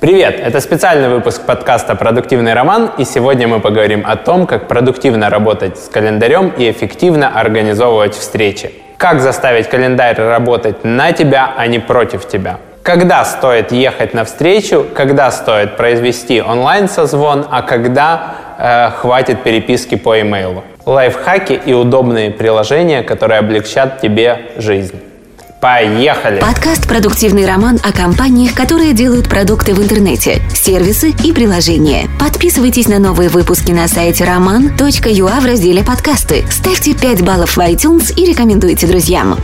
Привет! Это специальный выпуск подкаста «Продуктивный роман», и сегодня мы поговорим о том, как продуктивно работать с календарем и эффективно организовывать встречи. Как заставить календарь работать на тебя, а не против тебя. Когда стоит ехать на встречу, когда стоит произвести онлайн-созвон, а когда э, хватит переписки по имейлу. Лайфхаки и удобные приложения, которые облегчат тебе жизнь. Поехали! Подкаст «Продуктивный роман» о компаниях, которые делают продукты в интернете, сервисы и приложения. Подписывайтесь на новые выпуски на сайте roman.ua в разделе «Подкасты». Ставьте 5 баллов в iTunes и рекомендуйте друзьям.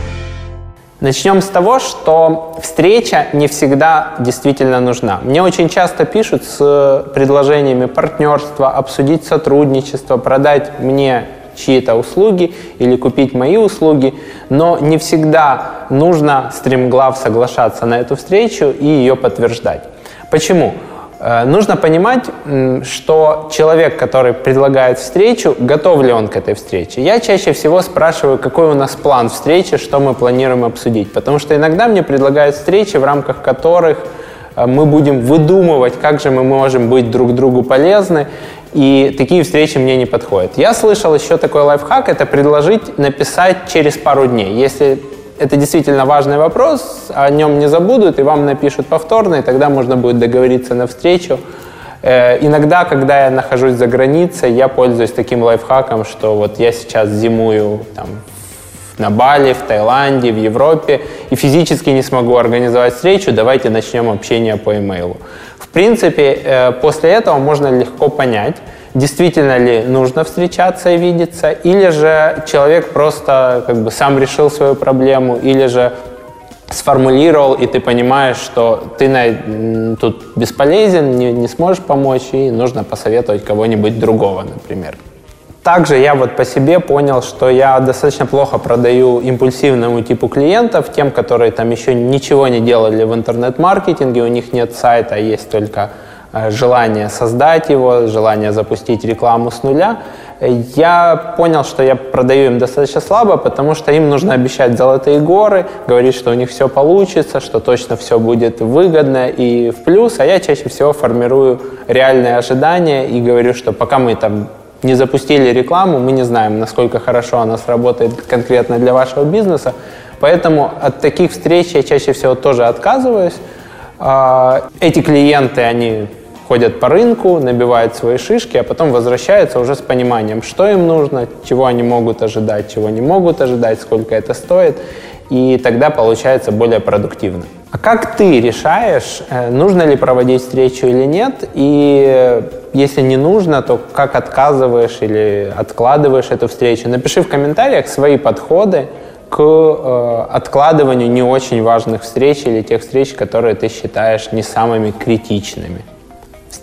Начнем с того, что встреча не всегда действительно нужна. Мне очень часто пишут с предложениями партнерства, обсудить сотрудничество, продать мне чьи-то услуги или купить мои услуги, но не всегда нужно стремглав соглашаться на эту встречу и ее подтверждать. Почему? Э, нужно понимать, что человек, который предлагает встречу, готов ли он к этой встрече. Я чаще всего спрашиваю, какой у нас план встречи, что мы планируем обсудить. Потому что иногда мне предлагают встречи, в рамках которых э, мы будем выдумывать, как же мы можем быть друг другу полезны, и такие встречи мне не подходят. Я слышал еще такой лайфхак, это предложить написать через пару дней. Если это действительно важный вопрос, о нем не забудут и вам напишут повторно, и тогда можно будет договориться на встречу. Э, иногда, когда я нахожусь за границей, я пользуюсь таким лайфхаком, что вот я сейчас зимую там, на Бали, в Таиланде, в Европе, и физически не смогу организовать встречу, давайте начнем общение по имейлу. В принципе, э, после этого можно легко понять, действительно ли нужно встречаться и видеться, или же человек просто как бы сам решил свою проблему, или же сформулировал, и ты понимаешь, что ты на, тут бесполезен, не, не сможешь помочь, и нужно посоветовать кого-нибудь другого, например. Также я вот по себе понял, что я достаточно плохо продаю импульсивному типу клиентов, тем, которые там еще ничего не делали в интернет-маркетинге, у них нет сайта, есть только э, желание создать его, желание запустить рекламу с нуля. Я понял, что я продаю им достаточно слабо, потому что им нужно обещать золотые горы, говорить, что у них все получится, что точно все будет выгодно и в плюс, а я чаще всего формирую реальные ожидания и говорю, что пока мы там не запустили рекламу, мы не знаем, насколько хорошо она сработает конкретно для вашего бизнеса. Поэтому от таких встреч я чаще всего тоже отказываюсь. А, эти клиенты, они ходят по рынку, набивают свои шишки, а потом возвращаются уже с пониманием, что им нужно, чего они могут ожидать, чего не могут ожидать, сколько это стоит и тогда получается более продуктивно. А как ты решаешь, э, нужно ли проводить встречу или нет? И если не нужно, то как отказываешь или откладываешь эту встречу? Напиши в комментариях свои подходы к э, откладыванию не очень важных встреч или тех встреч, которые ты считаешь не самыми критичными.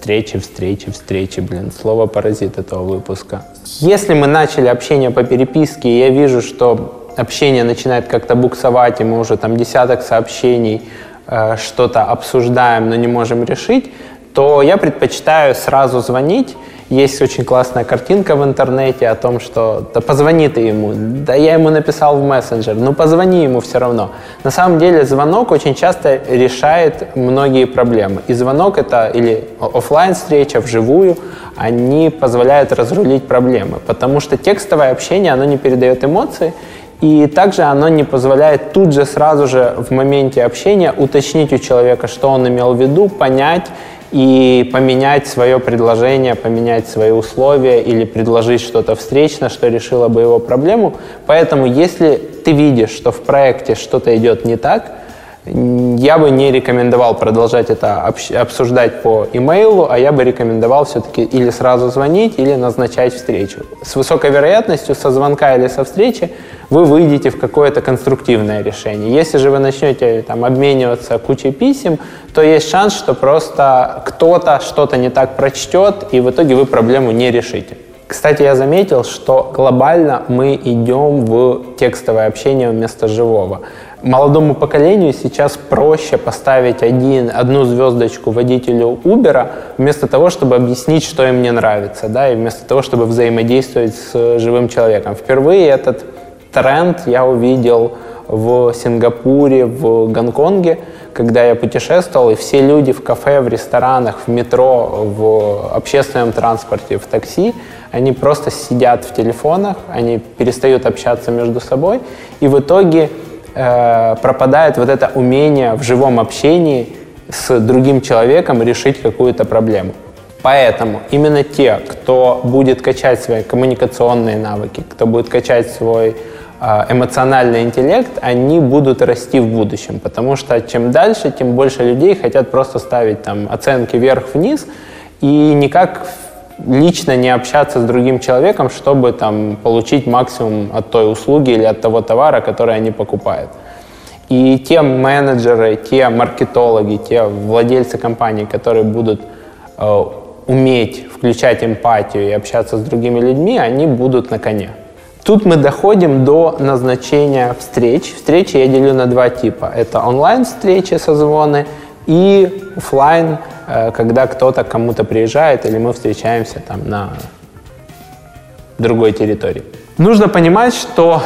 Встречи, встречи, встречи, блин, слово паразит этого выпуска. Если мы начали общение по переписке, и я вижу, что общение начинает как-то буксовать, и мы уже там десяток сообщений э, что-то обсуждаем, но не можем решить, то я предпочитаю сразу звонить. Есть очень классная картинка в интернете о том, что да позвони ты ему, да я ему написал в мессенджер, ну позвони ему все равно. На самом деле звонок очень часто решает многие проблемы. И звонок это или офлайн встреча вживую, они позволяют разрулить проблемы, потому что текстовое общение, оно не передает эмоции, и также оно не позволяет тут же сразу же в моменте общения уточнить у человека, что он имел в виду, понять и поменять свое предложение, поменять свои условия или предложить что-то встречно, что решило бы его проблему. Поэтому если ты видишь, что в проекте что-то идет не так, я бы не рекомендовал продолжать это обсуждать по имейлу, а я бы рекомендовал все-таки или сразу звонить, или назначать встречу. С высокой вероятностью со звонка или со встречи вы выйдете в какое-то конструктивное решение. Если же вы начнете там, обмениваться кучей писем, то есть шанс, что просто кто-то что-то не так прочтет, и в итоге вы проблему не решите. Кстати, я заметил, что глобально мы идем в текстовое общение вместо живого молодому поколению сейчас проще поставить один, одну звездочку водителю Uber, вместо того, чтобы объяснить, что им не нравится, да, и вместо того, чтобы взаимодействовать с живым человеком. Впервые этот тренд я увидел в Сингапуре, в Гонконге, когда я путешествовал, и все люди в кафе, в ресторанах, в метро, в общественном транспорте, в такси, они просто сидят в телефонах, они перестают общаться между собой, и в итоге э, пропадает вот это умение в живом общении с другим человеком решить какую-то проблему. Поэтому именно те, кто будет качать свои коммуникационные навыки, кто будет качать свой а, эмоциональный интеллект, они будут расти в будущем. Потому что чем дальше, тем больше людей хотят просто ставить там оценки вверх-вниз и никак лично не общаться с другим человеком, чтобы там получить максимум от той услуги или от того товара, который они покупают. И те менеджеры, те маркетологи, те владельцы компаний, которые будут э, уметь включать эмпатию и общаться с другими людьми, они будут на коне. Тут мы доходим до назначения встреч. Встречи я делю на два типа. Это онлайн-встречи, созвоны и офлайн, когда кто-то кому-то приезжает или мы встречаемся там на другой территории. Нужно понимать, что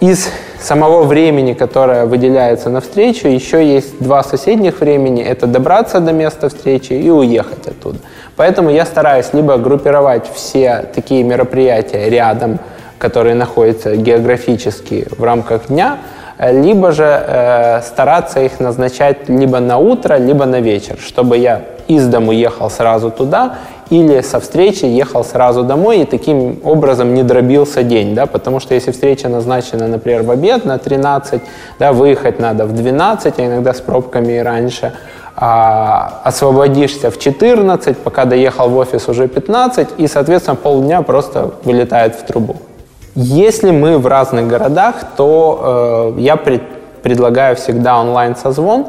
из самого времени, которое выделяется на встречу, еще есть два соседних времени. Это добраться до места встречи и уехать оттуда. Поэтому я стараюсь либо группировать все такие мероприятия рядом, которые находятся географически в рамках дня, либо же э, стараться их назначать либо на утро, либо на вечер, чтобы я из дому ехал сразу туда или со встречи ехал сразу домой и таким образом не дробился день, да, потому что если встреча назначена, например, в обед на 13, да, выехать надо в 12, а иногда с пробками и раньше, а, освободишься в 14, пока доехал в офис уже 15, и, соответственно, полдня просто вылетает в трубу. Если мы в разных городах, то э, я пред, предлагаю всегда онлайн-созвон.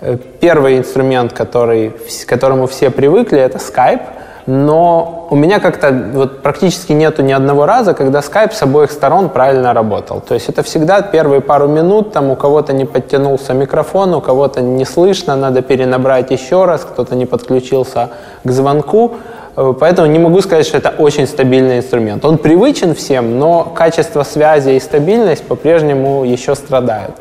Э, первый инструмент, который, к которому все привыкли, это Skype – но у меня как-то вот практически нету ни одного раза, когда Skype с обоих сторон правильно работал. То есть это всегда первые пару минут, там у кого-то не подтянулся микрофон, у кого-то не слышно, надо перенабрать еще раз, кто-то не подключился к звонку. Э, поэтому не могу сказать, что это очень стабильный инструмент. Он привычен всем, но качество связи и стабильность по-прежнему еще страдают.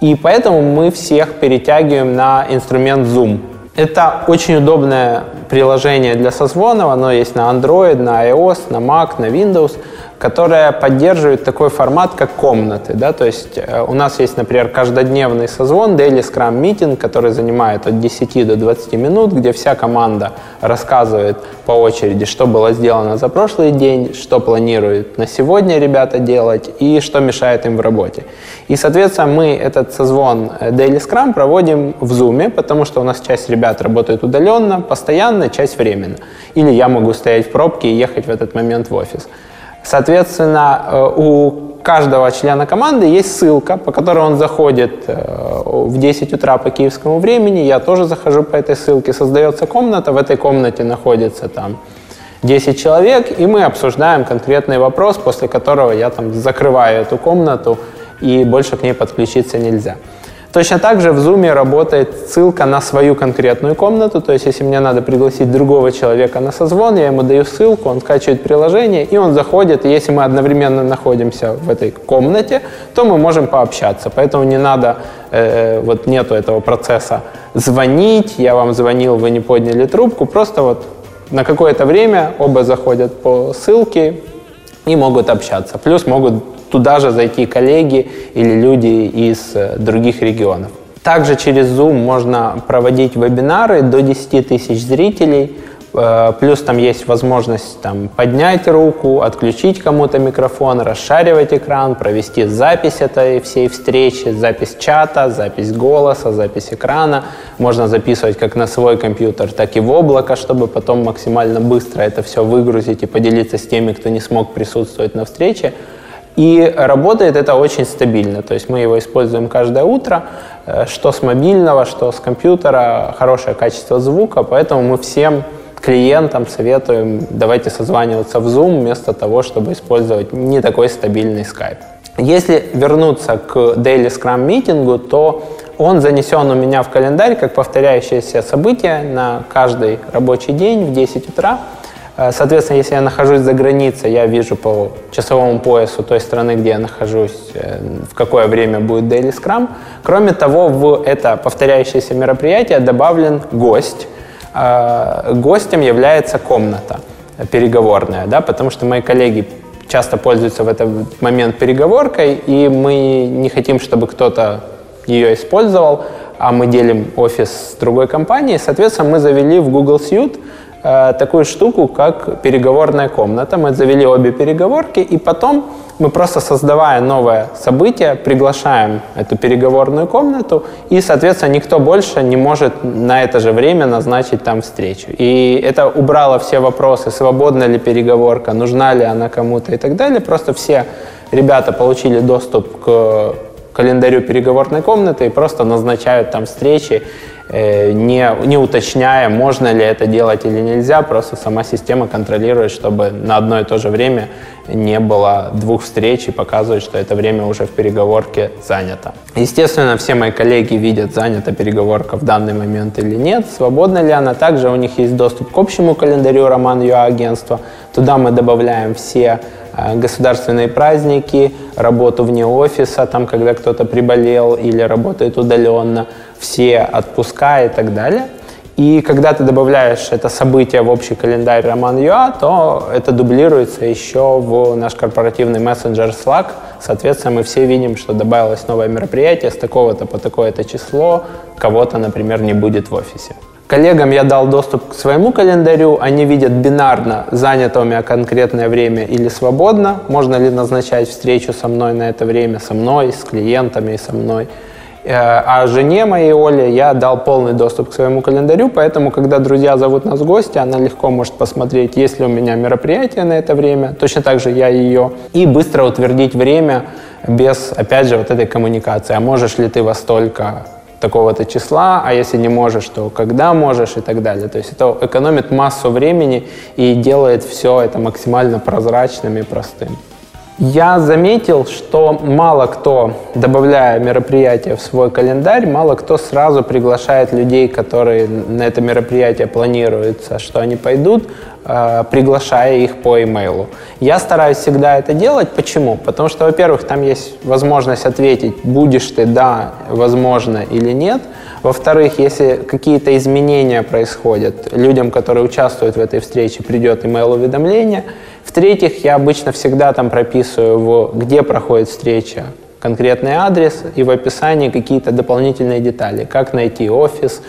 И поэтому мы всех перетягиваем на инструмент Zoom. Это очень удобное приложение для созвонов, оно есть на Android, на iOS, на Mac, на Windows, которое поддерживает такой формат, как комнаты. Да? То есть э, у нас есть, например, каждодневный созвон, Daily Scrum Meeting, который занимает от 10 до 20 минут, где вся команда рассказывает по очереди, что было сделано за прошлый день, что планируют на сегодня ребята делать и что мешает им в работе. И, соответственно, мы этот созвон э, Daily Scrum проводим в Zoom, потому что у нас часть ребят работает удаленно, постоянно, часть временно. Или я могу стоять в пробке и ехать в этот момент в офис. Соответственно, э, у каждого члена команды есть ссылка, по которой он заходит э, в 10 утра по киевскому времени. Я тоже захожу по этой ссылке. Создается комната, в этой комнате находится там 10 человек, и мы обсуждаем конкретный вопрос, после которого я там закрываю эту комнату, и больше к ней подключиться нельзя. Точно так же в Zoom работает ссылка на свою конкретную комнату, то есть если мне надо пригласить другого человека на созвон, я ему даю ссылку, он скачивает приложение, и он заходит, и если мы одновременно находимся в этой комнате, то мы можем пообщаться. Поэтому не надо, э, вот нету этого процесса звонить, я вам звонил, вы не подняли трубку, просто вот на какое-то время оба заходят по ссылке и могут общаться. Плюс могут туда же зайти коллеги или люди из э, других регионов. Также через Zoom можно проводить вебинары до 10 тысяч зрителей. Э, плюс там есть возможность там, поднять руку, отключить кому-то микрофон, расшаривать экран, провести запись этой всей встречи, запись чата, запись голоса, запись экрана. Можно записывать как на свой компьютер, так и в облако, чтобы потом максимально быстро это все выгрузить и поделиться с теми, кто не смог присутствовать на встрече. И работает это очень стабильно, то есть мы его используем каждое утро, э, что с мобильного, что с компьютера, хорошее качество звука, поэтому мы всем клиентам советуем, давайте созваниваться в Zoom вместо того, чтобы использовать не такой стабильный Skype. Если вернуться к Daily Scrum митингу, то он занесен у меня в календарь как повторяющееся событие на каждый рабочий день в 10 утра. Э, соответственно, если я нахожусь за границей, я вижу по часовому поясу той страны, где я нахожусь, э, в какое время будет Daily Scrum. Кроме того, в это повторяющееся мероприятие добавлен гость. Э, гостем является комната переговорная, да, потому что мои коллеги часто пользуются в этот момент переговоркой, и мы не хотим, чтобы кто-то ее использовал, а мы делим офис с другой компанией. Соответственно, мы завели в Google Suite Э, такую штуку, как переговорная комната. Мы завели обе переговорки, и потом мы просто создавая новое событие, приглашаем эту переговорную комнату, и, соответственно, никто больше не может на это же время назначить там встречу. И это убрало все вопросы, свободна ли переговорка, нужна ли она кому-то и так далее. Просто все ребята получили доступ к календарю переговорной комнаты и просто назначают там встречи, не, не уточняя, можно ли это делать или нельзя, просто сама система контролирует, чтобы на одно и то же время не было двух встреч и показывает, что это время уже в переговорке занято. Естественно, все мои коллеги видят, занята переговорка в данный момент или нет, свободна ли она. Также у них есть доступ к общему календарю Роман Юа агентства. Туда мы добавляем все э, государственные праздники, работу вне офиса, там, когда кто-то приболел или работает удаленно, все отпуска и так далее. И когда ты добавляешь это событие в общий календарь Роман Юа, то это дублируется еще в наш корпоративный мессенджер Slack. Соответственно, мы все видим, что добавилось новое мероприятие с такого-то по такое-то число, кого-то, например, не будет в офисе. Коллегам я дал доступ к своему календарю, они видят бинарно, занято у меня конкретное время или свободно, можно ли назначать встречу со мной на это время, со мной, с клиентами и со мной. Э, а жене моей Оле я дал полный доступ к своему календарю, поэтому, когда друзья зовут нас в гости, она легко может посмотреть, есть ли у меня мероприятие на это время, точно так же я ее, и быстро утвердить время без, опять же, вот этой коммуникации. А можешь ли ты во столько такого-то числа, а если не можешь, то когда можешь и так далее. То есть это экономит массу времени и делает все это максимально прозрачным и простым. Я заметил, что мало кто, добавляя мероприятие в свой календарь, мало кто сразу приглашает людей, которые на это мероприятие планируется, что они пойдут, э, приглашая их по имейлу. Я стараюсь всегда это делать. Почему? Потому что, во-первых, там есть возможность ответить, будешь ты, да, возможно или нет. Во-вторых, если какие-то изменения происходят, людям, которые участвуют в этой встрече, придет имейл-уведомление – в-третьих, я обычно всегда там прописываю, в, где проходит встреча, конкретный адрес и в описании какие-то дополнительные детали, как найти офис,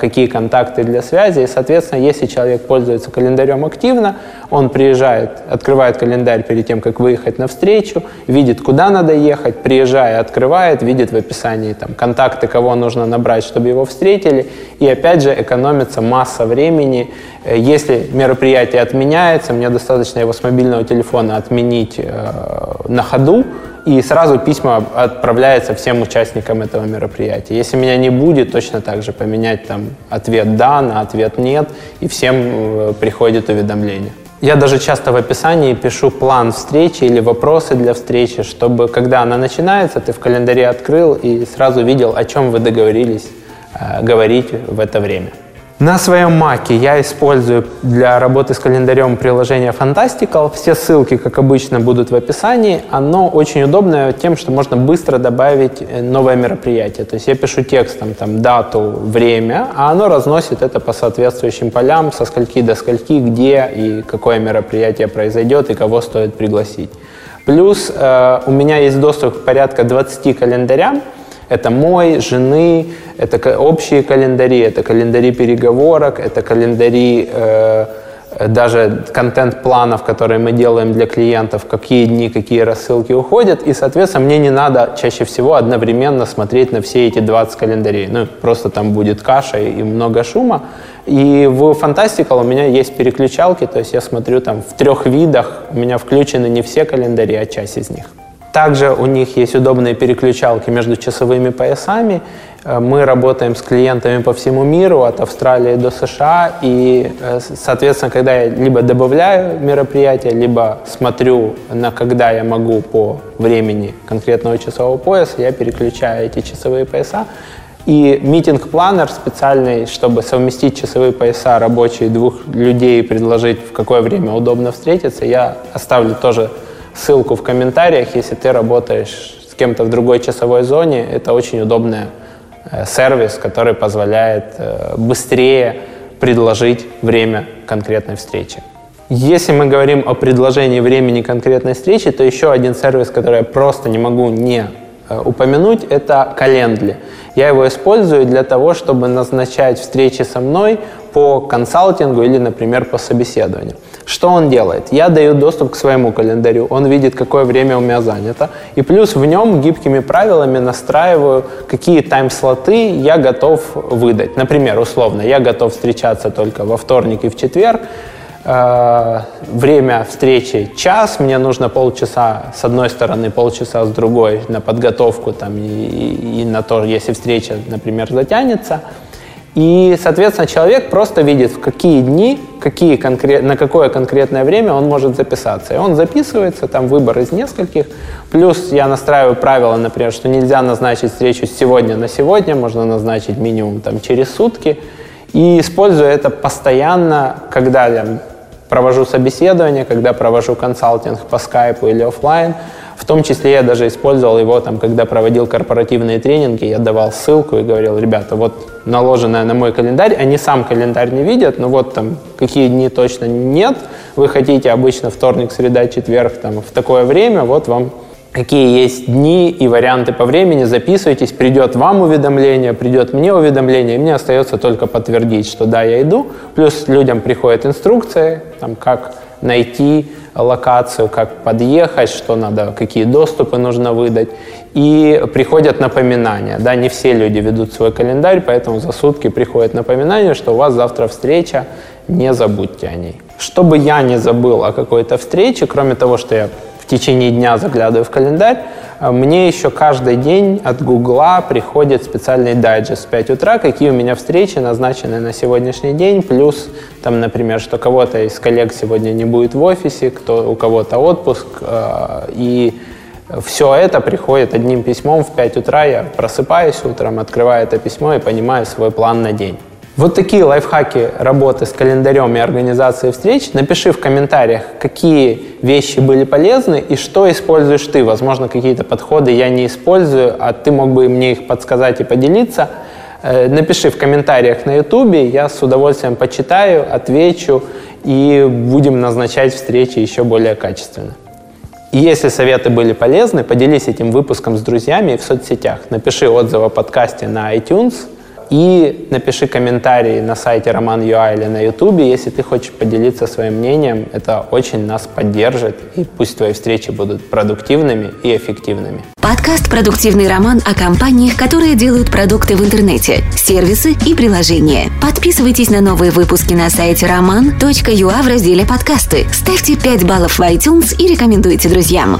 какие контакты для связи. И, соответственно, если человек пользуется календарем активно, он приезжает, открывает календарь перед тем, как выехать на встречу, видит, куда надо ехать, приезжая, открывает, видит в описании там, контакты, кого нужно набрать, чтобы его встретили. И опять же экономится масса времени. Э, если мероприятие отменяется, мне достаточно его с мобильного телефона отменить э, на ходу, и сразу письма отправляются всем участникам этого мероприятия. Если меня не будет, точно так же поменять там ответ «да» на ответ «нет», и всем э, приходит уведомление. Я даже часто в описании пишу план встречи или вопросы для встречи, чтобы, когда она начинается, ты в календаре открыл и сразу видел, о чем вы договорились э, говорить в это время. На своем маке я использую для работы с календарем приложение Fantastical. Все ссылки, как обычно, будут в описании. Оно очень удобное тем, что можно быстро добавить э, новое мероприятие. То есть я пишу текстом там, дату, время, а оно разносит это по соответствующим полям, со скольки до скольки, где и какое мероприятие произойдет и кого стоит пригласить. Плюс э, у меня есть доступ к порядка 20 календарям, это мой, жены, это общие календари, это календари переговорок, это календари э, даже контент-планов, которые мы делаем для клиентов, какие дни, какие рассылки уходят. И, соответственно, мне не надо чаще всего одновременно смотреть на все эти 20 календарей. Ну, просто там будет каша и много шума. И в Fantastical у меня есть переключалки, то есть я смотрю там в трех видах, у меня включены не все календари, а часть из них. Также у них есть удобные переключалки между часовыми поясами. Э, мы работаем с клиентами по всему миру, от Австралии до США. И, э, соответственно, когда я либо добавляю мероприятие, либо смотрю, на когда я могу по времени конкретного часового пояса, я переключаю эти часовые пояса. И митинг-планер специальный, чтобы совместить часовые пояса рабочие двух людей и предложить, в какое время удобно встретиться, я оставлю тоже ссылку в комментариях, если ты работаешь с кем-то в другой часовой зоне. Это очень удобный э, сервис, который позволяет э, быстрее предложить время конкретной встречи. Если мы говорим о предложении времени конкретной встречи, то еще один сервис, который я просто не могу не Э, упомянуть, это Calendly. Я его использую для того, чтобы назначать встречи со мной по консалтингу или, например, по собеседованию. Что он делает? Я даю доступ к своему календарю, он видит, какое время у меня занято, и плюс в нем гибкими правилами настраиваю, какие тайм-слоты я готов выдать. Например, условно, я готов встречаться только во вторник и в четверг, Э, время встречи час, мне нужно полчаса с одной стороны, полчаса с другой на подготовку там, и, и, и на то, если встреча, например, затянется. И, соответственно, человек просто видит, в какие дни, какие конкрет, на какое конкретное время он может записаться. И он записывается, там выбор из нескольких. Плюс я настраиваю правила, например, что нельзя назначить встречу сегодня на сегодня, можно назначить минимум там, через сутки. И использую это постоянно, когда провожу собеседование, когда провожу консалтинг по скайпу или офлайн. В том числе я даже использовал его, там, когда проводил корпоративные тренинги, я давал ссылку и говорил, ребята, вот наложенное на мой календарь, они сам календарь не видят, но вот там какие дни точно нет, вы хотите обычно вторник, среда, четверг, там, в такое время, вот вам какие есть дни и варианты по времени, записывайтесь, придет вам уведомление, придет мне уведомление, и мне остается только подтвердить, что да, я иду. Плюс людям приходят инструкции, там, как найти локацию, как подъехать, что надо, какие доступы нужно выдать. И приходят напоминания. Да, не все люди ведут свой календарь, поэтому за сутки приходит напоминание, что у вас завтра встреча, не забудьте о ней. Чтобы я не забыл о какой-то встрече, кроме того, что я течение дня заглядываю в календарь, а мне еще каждый день от Гугла приходит специальный дайджест в 5 утра, какие у меня встречи назначены на сегодняшний день, плюс там, например, что кого-то из коллег сегодня не будет в офисе, кто, у кого-то отпуск, э, и все это приходит одним письмом в 5 утра, я просыпаюсь утром, открываю это письмо и понимаю свой план на день. Вот такие лайфхаки работы с календарем и организацией встреч. Напиши в комментариях, какие вещи были полезны и что используешь ты. Возможно, какие-то подходы я не использую, а ты мог бы мне их подсказать и поделиться. Э, напиши в комментариях на YouTube, я с удовольствием почитаю, отвечу и будем назначать встречи еще более качественно. И если советы были полезны, поделись этим выпуском с друзьями в соцсетях. Напиши отзыв о подкасте на iTunes – и напиши комментарий на сайте Роман.ua или на Ютубе, если ты хочешь поделиться своим мнением. Это очень нас поддержит, и пусть твои встречи будут продуктивными и эффективными. Подкаст «Продуктивный роман» о компаниях, которые делают продукты в интернете, сервисы и приложения. Подписывайтесь на новые выпуски на сайте roman.ua в разделе «Подкасты». Ставьте 5 баллов в iTunes и рекомендуйте друзьям.